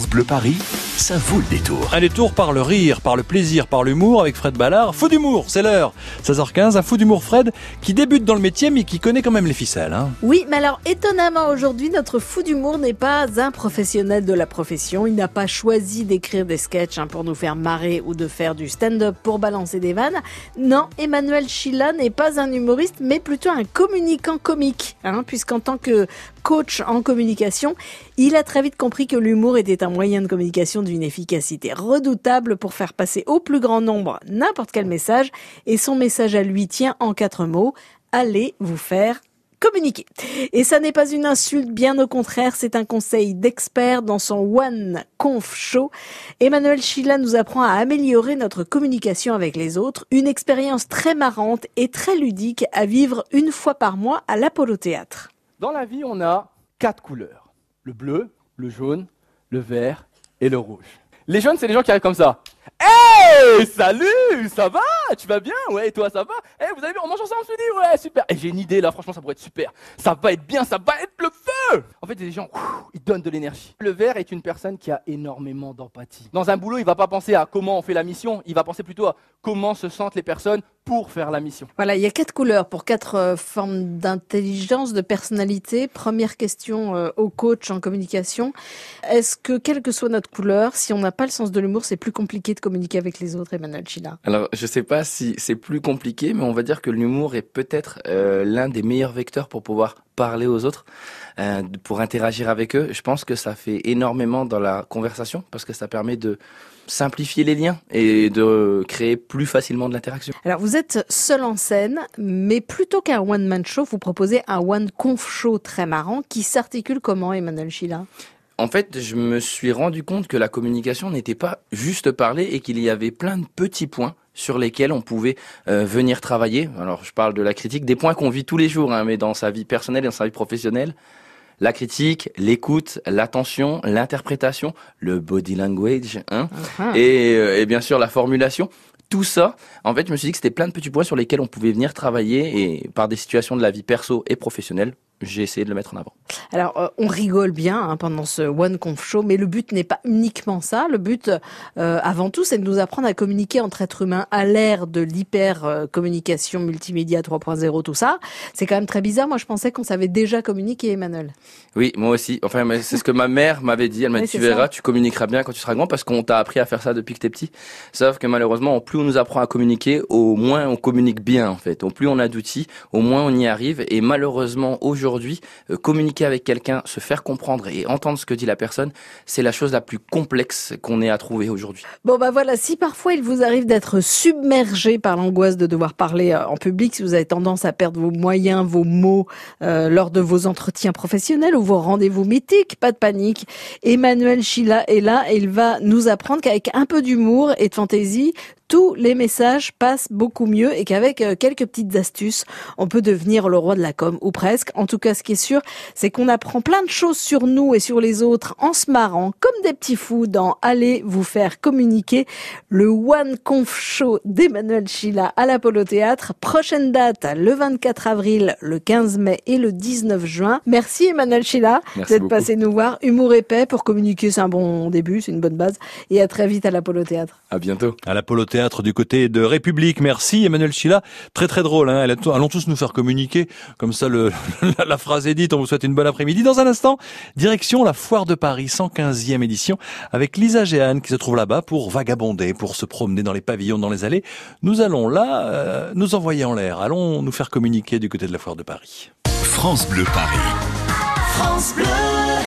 Bleu Paris, ça vaut le détour. Un détour par le rire, par le plaisir, par l'humour avec Fred Ballard. Fou d'humour, c'est l'heure. 16h15, un fou d'humour Fred qui débute dans le métier mais qui connaît quand même les ficelles. Hein. Oui, mais alors étonnamment aujourd'hui, notre fou d'humour n'est pas un professionnel de la profession. Il n'a pas choisi d'écrire des sketchs hein, pour nous faire marrer ou de faire du stand-up pour balancer des vannes. Non, Emmanuel Chila n'est pas un humoriste, mais plutôt un communicant comique, hein, puisqu'en tant que coach en communication, il a très vite compris que l'humour était un moyen de communication d'une efficacité redoutable pour faire passer au plus grand nombre n'importe quel message, et son message à lui tient en quatre mots, allez vous faire communiquer. Et ça n'est pas une insulte, bien au contraire, c'est un conseil d'expert dans son One Conf Show. Emmanuel Chila nous apprend à améliorer notre communication avec les autres, une expérience très marrante et très ludique à vivre une fois par mois à l'Apollo Théâtre. Dans la vie, on a quatre couleurs. Le bleu, le jaune, le vert et le rouge. Les jaunes, c'est les gens qui arrivent comme ça. Hey, salut, ça va? Tu vas bien? Ouais, et toi, ça va? Eh, vous avez vu, on mange ensemble ce midi? Ouais, super. Et j'ai une idée là, franchement, ça pourrait être super. Ça va être bien, ça va être le feu En fait, des gens, ils donnent de l'énergie. Le vert est une personne qui a énormément d'empathie. Dans un boulot, il va pas penser à comment on fait la mission, il va penser plutôt à comment se sentent les personnes pour faire la mission. Voilà, il y a quatre couleurs pour quatre euh, formes d'intelligence, de personnalité. Première question euh, au coach en communication. Est-ce que, quelle que soit notre couleur, si on n'a pas le sens de l'humour, c'est plus compliqué de communiquer avec les autres, Emmanuel Chila Alors, je sais pas si c'est plus compliqué, mais on va dire que l'humour est peut-être euh, l'un des meilleurs vecteurs pour pouvoir parler aux autres, euh, pour interagir avec eux. Je pense que ça fait énormément dans la conversation parce que ça permet de simplifier les liens et de créer plus facilement de l'interaction. Alors vous êtes seul en scène, mais plutôt qu'un one-man show, vous proposez un one-conf show très marrant qui s'articule comment, Emmanuel Chila? En fait, je me suis rendu compte que la communication n'était pas juste parler et qu'il y avait plein de petits points sur lesquels on pouvait euh, venir travailler. Alors, je parle de la critique, des points qu'on vit tous les jours, hein, mais dans sa vie personnelle et dans sa vie professionnelle. La critique, l'écoute, l'attention, l'interprétation, le body language, hein, uh-huh. et, euh, et bien sûr la formulation tout ça, en fait, je me suis dit que c'était plein de petits points sur lesquels on pouvait venir travailler et par des situations de la vie perso et professionnelle j'ai essayé de le mettre en avant. Alors, euh, on rigole bien hein, pendant ce One Conf Show, mais le but n'est pas uniquement ça. Le but, euh, avant tout, c'est de nous apprendre à communiquer entre êtres humains à l'ère de l'hyper communication multimédia 3.0, tout ça. C'est quand même très bizarre. Moi, je pensais qu'on savait déjà communiquer, Emmanuel. Oui, moi aussi. Enfin, c'est ce que ma mère m'avait dit. Elle m'a dit, tu verras, tu communiqueras bien quand tu seras grand, parce qu'on t'a appris à faire ça depuis que t'es petit. Sauf que malheureusement, plus on nous apprend à communiquer, au moins on communique bien, en fait. Au plus on a d'outils, au moins on y arrive. Et malheureusement, aujourd'hui, euh, avec quelqu'un, se faire comprendre et entendre ce que dit la personne, c'est la chose la plus complexe qu'on ait à trouver aujourd'hui. Bon bah voilà, si parfois il vous arrive d'être submergé par l'angoisse de devoir parler euh, en public, si vous avez tendance à perdre vos moyens, vos mots euh, lors de vos entretiens professionnels ou vos rendez-vous mythiques, pas de panique. Emmanuel Chila est là et il va nous apprendre qu'avec un peu d'humour et de fantaisie, tous les messages passent beaucoup mieux et qu'avec euh, quelques petites astuces, on peut devenir le roi de la com ou presque. En tout cas, ce qui est sûr, c'est qu'on apprend plein de choses sur nous et sur les autres en se marrant comme des petits fous dans Allez vous faire communiquer le One Conf Show d'Emmanuel Chila à l'Apollo Théâtre. Prochaine date le 24 avril, le 15 mai et le 19 juin. Merci Emmanuel Chila d'être passé nous voir. Humour épais pour communiquer, c'est un bon début, c'est une bonne base. Et à très vite à l'Apollo Théâtre. À bientôt. À l'Apollo Théâtre du côté de République. Merci Emmanuel Chila. Très très drôle. Hein. Allons tous nous faire communiquer. Comme ça, le, la phrase est dite. On vous souhaite une bonne après-midi. Dans un instant, direction la Foire de Paris, 115e édition, avec Lisa Géane qui se trouve là-bas pour vagabonder, pour se promener dans les pavillons, dans les allées. Nous allons là euh, nous envoyer en l'air. Allons nous faire communiquer du côté de la Foire de Paris. France Bleu Paris. France Bleu.